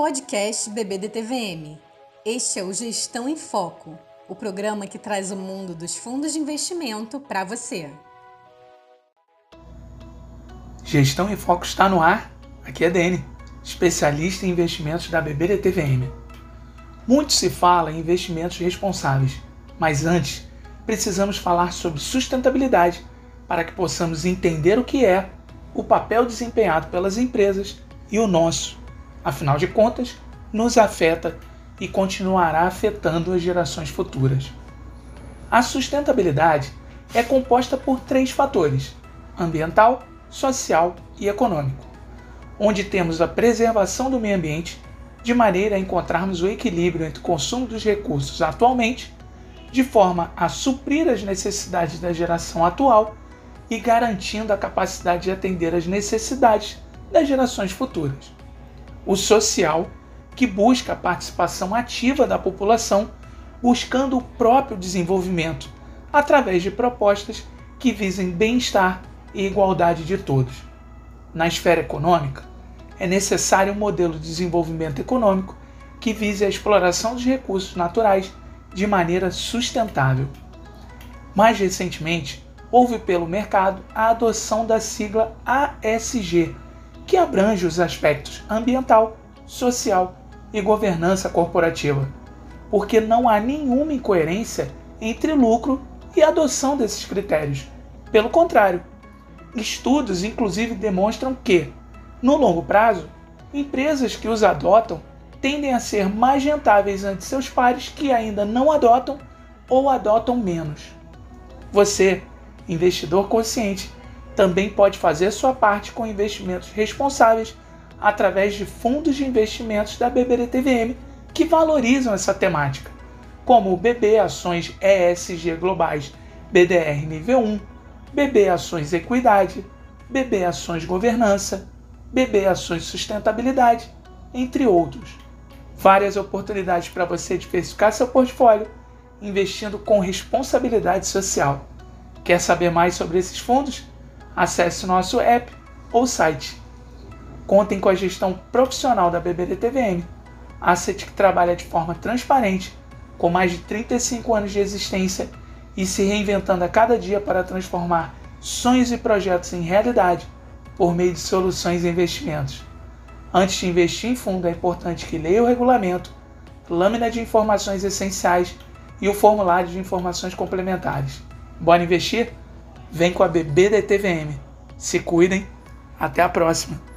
Podcast BBDTVM. Este é o Gestão em Foco, o programa que traz o mundo dos fundos de investimento para você. Gestão em Foco está no ar. Aqui é Dene, especialista em investimentos da BBDTVM. Muito se fala em investimentos responsáveis, mas antes precisamos falar sobre sustentabilidade para que possamos entender o que é, o papel desempenhado pelas empresas e o nosso afinal de contas, nos afeta e continuará afetando as gerações futuras. A sustentabilidade é composta por três fatores: ambiental, social e econômico, onde temos a preservação do meio ambiente, de maneira a encontrarmos o equilíbrio entre o consumo dos recursos atualmente, de forma a suprir as necessidades da geração atual e garantindo a capacidade de atender às necessidades das gerações futuras o social, que busca a participação ativa da população, buscando o próprio desenvolvimento, através de propostas que visem bem-estar e igualdade de todos. Na esfera econômica, é necessário um modelo de desenvolvimento econômico que vise a exploração dos recursos naturais de maneira sustentável. Mais recentemente, houve pelo mercado a adoção da sigla ASG, que abrange os aspectos ambiental, social e governança corporativa, porque não há nenhuma incoerência entre lucro e adoção desses critérios. Pelo contrário, estudos inclusive demonstram que, no longo prazo, empresas que os adotam tendem a ser mais rentáveis ante seus pares que ainda não adotam ou adotam menos. Você, investidor consciente, também pode fazer sua parte com investimentos responsáveis através de fundos de investimentos da BBDTVM que valorizam essa temática, como o BB Ações ESG Globais BDR Nível 1, BB Ações Equidade, BB Ações Governança, BB Ações Sustentabilidade, entre outros. Várias oportunidades para você diversificar seu portfólio investindo com responsabilidade social. Quer saber mais sobre esses fundos? Acesse nosso app ou site. Contem com a gestão profissional da BBDTVM, asset que trabalha de forma transparente, com mais de 35 anos de existência e se reinventando a cada dia para transformar sonhos e projetos em realidade por meio de soluções e investimentos. Antes de investir em fundo, é importante que leia o regulamento, lâmina de informações essenciais e o formulário de informações complementares. Bora investir? Vem com a bebê da TVM. Se cuidem. Até a próxima.